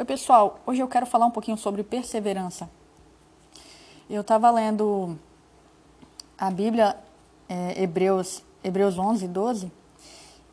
Oi, pessoal. Hoje eu quero falar um pouquinho sobre perseverança. Eu estava lendo a Bíblia, é, Hebreus, Hebreus 11, 12,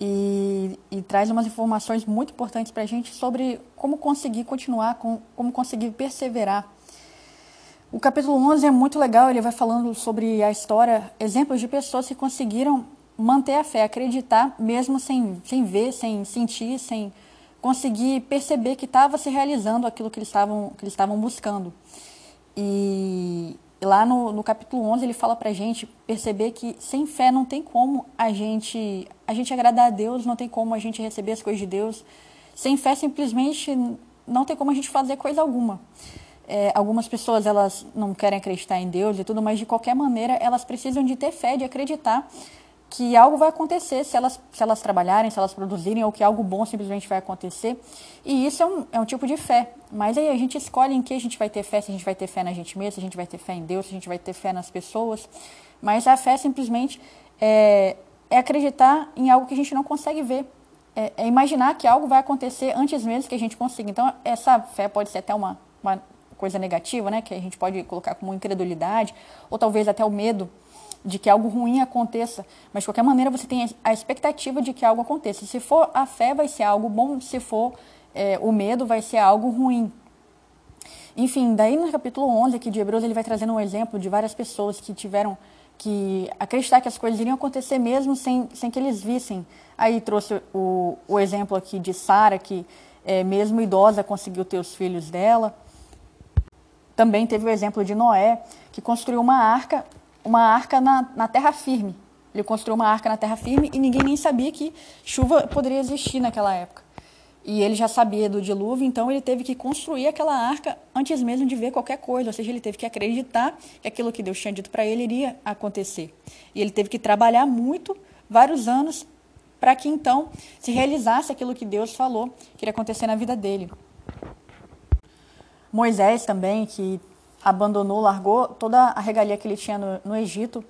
e, e traz umas informações muito importantes para a gente sobre como conseguir continuar, com, como conseguir perseverar. O capítulo 11 é muito legal, ele vai falando sobre a história, exemplos de pessoas que conseguiram manter a fé, acreditar, mesmo sem, sem ver, sem sentir, sem conseguir perceber que estava se realizando aquilo que eles estavam que eles estavam buscando. E lá no, no capítulo 11 ele fala para a gente perceber que sem fé não tem como a gente a gente agradar a Deus, não tem como a gente receber as coisas de Deus. Sem fé simplesmente não tem como a gente fazer coisa alguma. É, algumas pessoas elas não querem acreditar em Deus e tudo, mas de qualquer maneira elas precisam de ter fé, de acreditar que algo vai acontecer se elas, se elas trabalharem, se elas produzirem, ou que algo bom simplesmente vai acontecer. E isso é um, é um tipo de fé. Mas aí a gente escolhe em que a gente vai ter fé, se a gente vai ter fé na gente mesmo, se a gente vai ter fé em Deus, se a gente vai ter fé nas pessoas. Mas a fé simplesmente é, é acreditar em algo que a gente não consegue ver. É, é, imaginar que algo vai acontecer antes mesmo que a gente consiga. Então, essa fé pode ser até uma, uma coisa negativa, né? Que a gente pode colocar como incredulidade, ou talvez até o medo de que algo ruim aconteça, mas de qualquer maneira você tem a expectativa de que algo aconteça. Se for a fé, vai ser algo bom, se for é, o medo, vai ser algo ruim. Enfim, daí no capítulo 11 aqui de Hebreus, ele vai trazendo um exemplo de várias pessoas que tiveram que acreditar que as coisas iriam acontecer mesmo sem, sem que eles vissem. Aí trouxe o, o exemplo aqui de Sara, que é, mesmo idosa conseguiu ter os filhos dela. Também teve o exemplo de Noé, que construiu uma arca uma arca na, na terra firme. Ele construiu uma arca na terra firme e ninguém nem sabia que chuva poderia existir naquela época. E ele já sabia do dilúvio, então ele teve que construir aquela arca antes mesmo de ver qualquer coisa. Ou seja, ele teve que acreditar que aquilo que Deus tinha dito para ele iria acontecer. E ele teve que trabalhar muito, vários anos, para que então se realizasse aquilo que Deus falou que iria acontecer na vida dele. Moisés também, que abandonou, largou toda a regalia que ele tinha no, no Egito,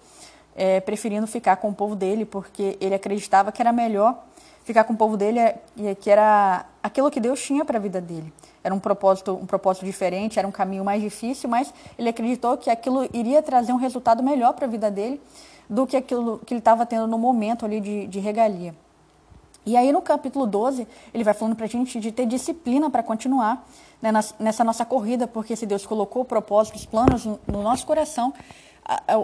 é, preferindo ficar com o povo dele, porque ele acreditava que era melhor ficar com o povo dele, e que era aquilo que Deus tinha para a vida dele. Era um propósito, um propósito diferente, era um caminho mais difícil, mas ele acreditou que aquilo iria trazer um resultado melhor para a vida dele do que aquilo que ele estava tendo no momento ali de, de regalia. E aí no capítulo 12, ele vai falando para a gente de ter disciplina para continuar né, nessa nossa corrida, porque se Deus colocou propósitos, planos no nosso coração,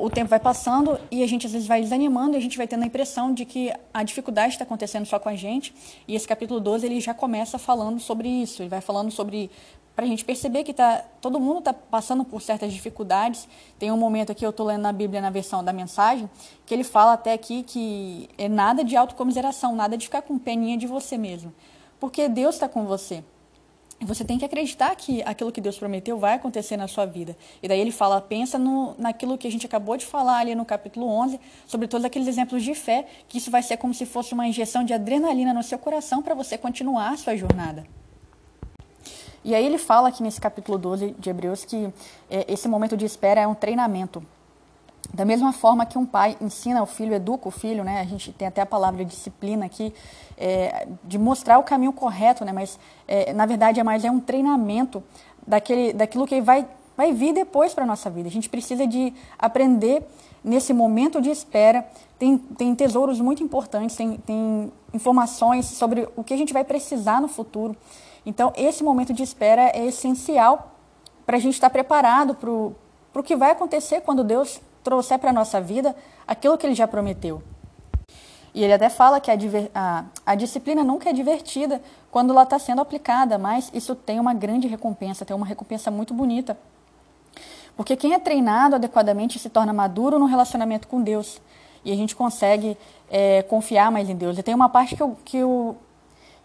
o tempo vai passando e a gente às vezes vai desanimando e a gente vai tendo a impressão de que a dificuldade está acontecendo só com a gente. E esse capítulo 12 ele já começa falando sobre isso, ele vai falando sobre para a gente perceber que tá, todo mundo está passando por certas dificuldades. Tem um momento aqui, eu estou lendo na Bíblia, na versão da mensagem, que ele fala até aqui que é nada de autocomiseração, nada de ficar com peninha de você mesmo. Porque Deus está com você. Você tem que acreditar que aquilo que Deus prometeu vai acontecer na sua vida. E daí ele fala, pensa no, naquilo que a gente acabou de falar ali no capítulo 11, sobre todos aqueles exemplos de fé, que isso vai ser como se fosse uma injeção de adrenalina no seu coração para você continuar a sua jornada. E aí ele fala aqui nesse capítulo 12 de Hebreus que é, esse momento de espera é um treinamento. Da mesma forma que um pai ensina o filho, educa o filho, né? A gente tem até a palavra disciplina aqui, é, de mostrar o caminho correto, né? Mas é, na verdade é mais é um treinamento daquele, daquilo que vai, vai vir depois para a nossa vida. A gente precisa de aprender nesse momento de espera. Tem, tem tesouros muito importantes, tem, tem informações sobre o que a gente vai precisar no futuro. Então, esse momento de espera é essencial para a gente estar preparado para o que vai acontecer quando Deus trouxer para a nossa vida aquilo que Ele já prometeu. E ele até fala que a, a, a disciplina nunca é divertida quando ela está sendo aplicada, mas isso tem uma grande recompensa, tem uma recompensa muito bonita. Porque quem é treinado adequadamente se torna maduro no relacionamento com Deus. E a gente consegue é, confiar mais em Deus. E tem uma parte que eu, que eu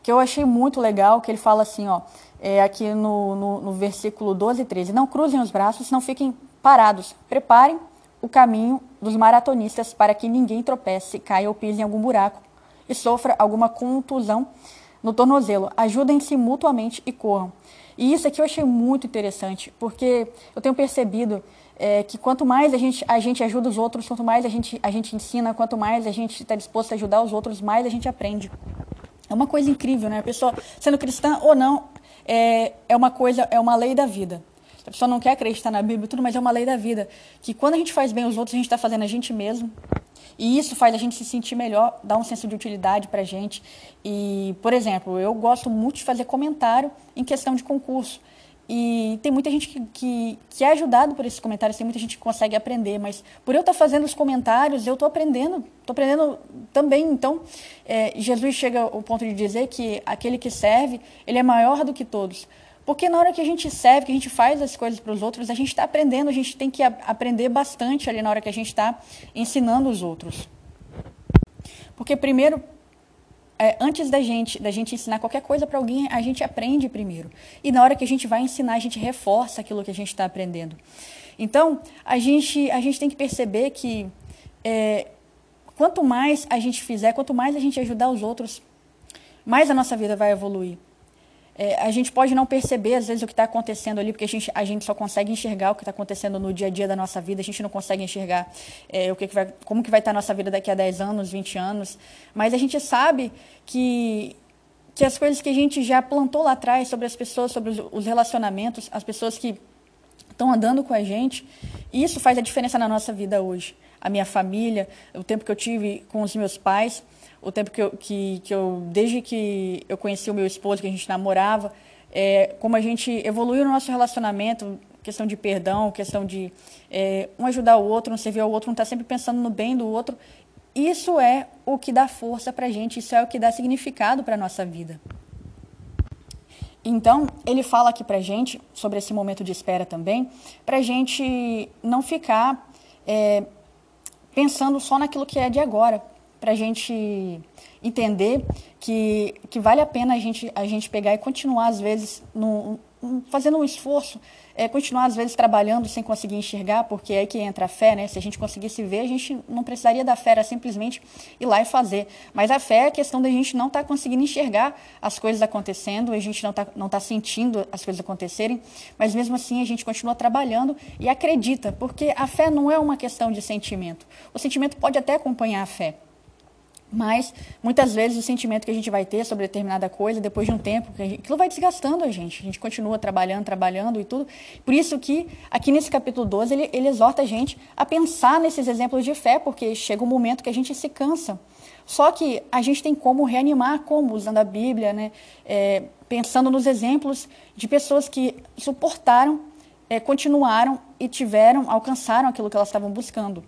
que eu achei muito legal, que ele fala assim, ó, é, aqui no, no, no versículo 12 e 13, não cruzem os braços, não fiquem parados, preparem o caminho dos maratonistas para que ninguém tropece, caia ou pise em algum buraco e sofra alguma contusão no tornozelo. Ajudem-se mutuamente e corram. E isso aqui eu achei muito interessante, porque eu tenho percebido é, que quanto mais a gente, a gente ajuda os outros, quanto mais a gente, a gente ensina, quanto mais a gente está disposto a ajudar os outros, mais a gente aprende. É uma coisa incrível, né? A pessoa, sendo cristã ou não, é, é uma coisa, é uma lei da vida. A pessoa não quer acreditar na Bíblia e tudo, mas é uma lei da vida. Que quando a gente faz bem aos outros, a gente está fazendo a gente mesmo. E isso faz a gente se sentir melhor, dá um senso de utilidade para a gente. E, por exemplo, eu gosto muito de fazer comentário em questão de concurso. E tem muita gente que, que, que, é ajudado por esses comentários, tem muita gente que consegue aprender, mas por eu estar fazendo os comentários, eu estou aprendendo, estou aprendendo também. Então, é, Jesus chega ao ponto de dizer que aquele que serve, ele é maior do que todos. Porque na hora que a gente serve, que a gente faz as coisas para os outros, a gente está aprendendo, a gente tem que aprender bastante ali na hora que a gente está ensinando os outros. Porque primeiro, é, antes da gente, da gente ensinar qualquer coisa para alguém, a gente aprende primeiro. E na hora que a gente vai ensinar, a gente reforça aquilo que a gente está aprendendo. Então, a gente, a gente tem que perceber que é, quanto mais a gente fizer, quanto mais a gente ajudar os outros, mais a nossa vida vai evoluir. É, a gente pode não perceber, às vezes, o que está acontecendo ali, porque a gente, a gente só consegue enxergar o que está acontecendo no dia a dia da nossa vida, a gente não consegue enxergar é, o que, que vai, como que vai estar tá a nossa vida daqui a 10 anos, 20 anos. Mas a gente sabe que, que as coisas que a gente já plantou lá atrás sobre as pessoas, sobre os, os relacionamentos, as pessoas que estão andando com a gente, isso faz a diferença na nossa vida hoje. A minha família, o tempo que eu tive com os meus pais o tempo que eu, que, que eu desde que eu conheci o meu esposo, que a gente namorava, é, como a gente evoluiu no nosso relacionamento, questão de perdão, questão de é, um ajudar o outro, um servir ao outro, um estar tá sempre pensando no bem do outro. Isso é o que dá força para a gente, isso é o que dá significado para nossa vida. Então, ele fala aqui para gente, sobre esse momento de espera também, para gente não ficar é, pensando só naquilo que é de agora, para a gente entender que, que vale a pena a gente, a gente pegar e continuar, às vezes, no, fazendo um esforço, é, continuar, às vezes, trabalhando sem conseguir enxergar, porque é aí que entra a fé, né? Se a gente conseguisse ver, a gente não precisaria da fé, era simplesmente ir lá e fazer. Mas a fé é a questão da gente não estar tá conseguindo enxergar as coisas acontecendo, a gente não está não tá sentindo as coisas acontecerem, mas mesmo assim a gente continua trabalhando e acredita, porque a fé não é uma questão de sentimento. O sentimento pode até acompanhar a fé, mas muitas vezes o sentimento que a gente vai ter sobre determinada coisa, depois de um tempo, aquilo vai desgastando a gente. A gente continua trabalhando, trabalhando e tudo. Por isso que aqui nesse capítulo 12 ele, ele exorta a gente a pensar nesses exemplos de fé, porque chega um momento que a gente se cansa. Só que a gente tem como reanimar, como usando a Bíblia, né? É, pensando nos exemplos de pessoas que suportaram, é, continuaram e tiveram, alcançaram aquilo que elas estavam buscando.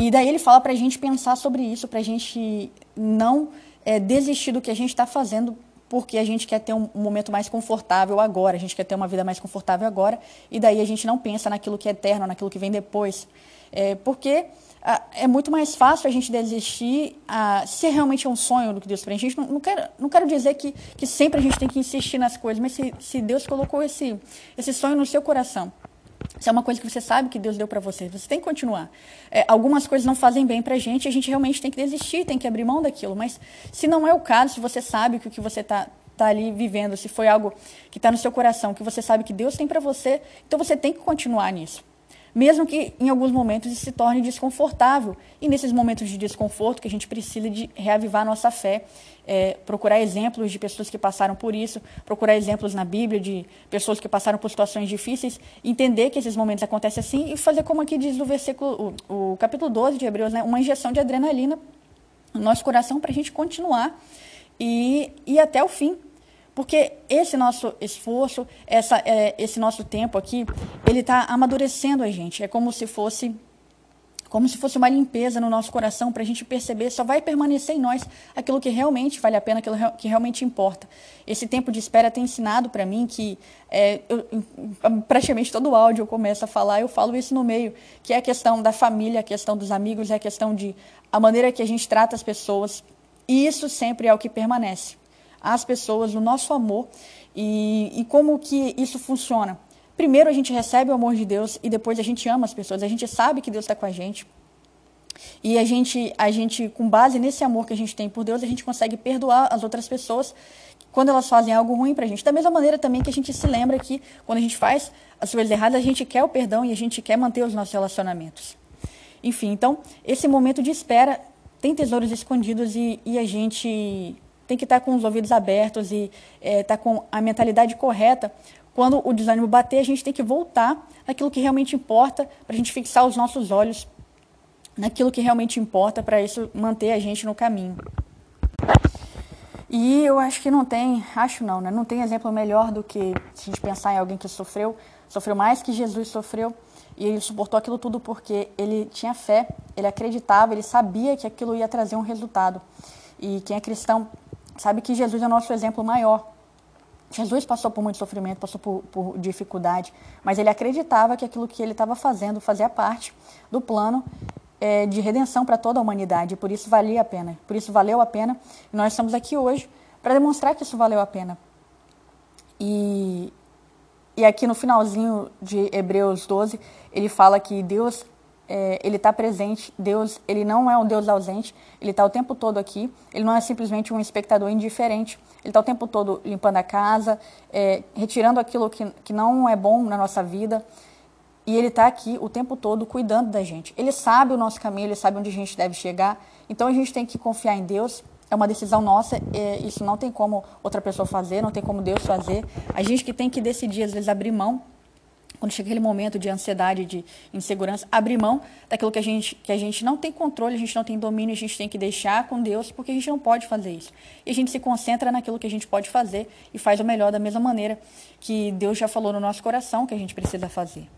E daí ele fala para a gente pensar sobre isso, para a gente não é, desistir do que a gente está fazendo porque a gente quer ter um, momento mais confortável agora, a gente quer ter uma vida mais confortável agora, e daí a gente não pensa naquilo que é eterno, naquilo que vem depois. É, porque a, é muito mais fácil a gente desistir a, se realmente é um sonho do que Deus para a gente. Não, não, quero, não quero dizer que, que sempre a gente tem que insistir nas coisas, mas se, se Deus colocou esse, esse sonho no seu coração, se é uma coisa que você sabe que Deus deu para você, você tem que continuar. É, algumas coisas não fazem bem para a gente, a gente realmente tem que desistir, tem que abrir mão daquilo. Mas se não é o caso, se você sabe que o que você está tá ali vivendo, se foi algo que está no seu coração, que você sabe que Deus tem para você, então você tem que continuar nisso mesmo que em alguns momentos isso se torne desconfortável. E nesses momentos de desconforto que a gente precisa de reavivar nossa fé, é, procurar exemplos de pessoas que passaram por isso, procurar exemplos na Bíblia de pessoas que passaram por situações difíceis, entender que esses momentos acontecem assim e fazer como aqui diz versículo, o, o capítulo 12 de Hebreus, né, uma injeção de adrenalina no nosso coração para a gente continuar e ir até o fim, porque esse nosso esforço, essa, é, esse nosso tempo aqui, ele está amadurecendo a gente. É como se fosse como se fosse uma limpeza no nosso coração para a gente perceber, só vai permanecer em nós aquilo que realmente vale a pena, aquilo que realmente importa. Esse tempo de espera tem ensinado para mim que é, eu, praticamente todo áudio eu começo a falar, eu falo isso no meio, que é a questão da família, a questão dos amigos, é a questão de a maneira que a gente trata as pessoas. E isso sempre é o que permanece às pessoas, o nosso amor e, e como que isso funciona. Primeiro a gente recebe o amor de Deus e depois a gente ama as pessoas. A gente sabe que Deus está com a gente. E a gente, a gente, com base nesse amor que a gente tem por Deus, a gente consegue perdoar as outras pessoas quando elas fazem algo ruim para a gente. Da mesma maneira também que a gente se lembra que quando a gente faz as coisas erradas, a gente quer o perdão e a gente quer manter os nossos relacionamentos. Enfim, então, esse momento de espera tem tesouros escondidos e, e a gente tem que estar com os ouvidos abertos e estar tá com a mentalidade correta. Quando o desânimo bater, a gente tem que voltar naquilo que realmente importa, para a gente fixar os nossos olhos naquilo que realmente importa, para isso manter a gente no caminho. E eu acho que não tem, acho não, né? Não tem exemplo melhor do que se a gente pensar em alguém que sofreu, sofreu mais que Jesus sofreu, e ele suportou aquilo tudo porque ele tinha fé, ele acreditava, ele sabia que aquilo ia trazer um resultado. E quem é cristão sabe que Jesus é o nosso exemplo maior. Jesus passou por muito sofrimento, passou por, por dificuldade, mas ele acreditava que aquilo que ele estava fazendo fazia parte do plano é, de redenção para toda a humanidade. Por isso valia a pena. Por isso valeu a pena. E nós estamos aqui hoje para demonstrar que isso valeu a pena. E, e aqui no finalzinho de Hebreus 12, ele fala que Deus é, ele está presente. Deus ele não é um Deus ausente. Ele está o tempo todo aqui. Ele não é simplesmente um espectador indiferente. Ele está o tempo todo limpando a casa, é, retirando aquilo que, que não é bom na nossa vida, e ele está aqui o tempo todo cuidando da gente. Ele sabe o nosso caminho, ele sabe onde a gente deve chegar. Então a gente tem que confiar em Deus. É uma decisão nossa, isso não tem como outra pessoa fazer, não tem como Deus fazer. A gente que tem que decidir, às vezes, abrir mão quando chega aquele momento de ansiedade, de insegurança, abrir mão daquilo que a gente que a gente não tem controle, a gente não tem domínio, a gente tem que deixar com Deus, porque a gente não pode fazer isso. E a gente se concentra naquilo que a gente pode fazer e faz o melhor da mesma maneira que Deus já falou no nosso coração que a gente precisa fazer.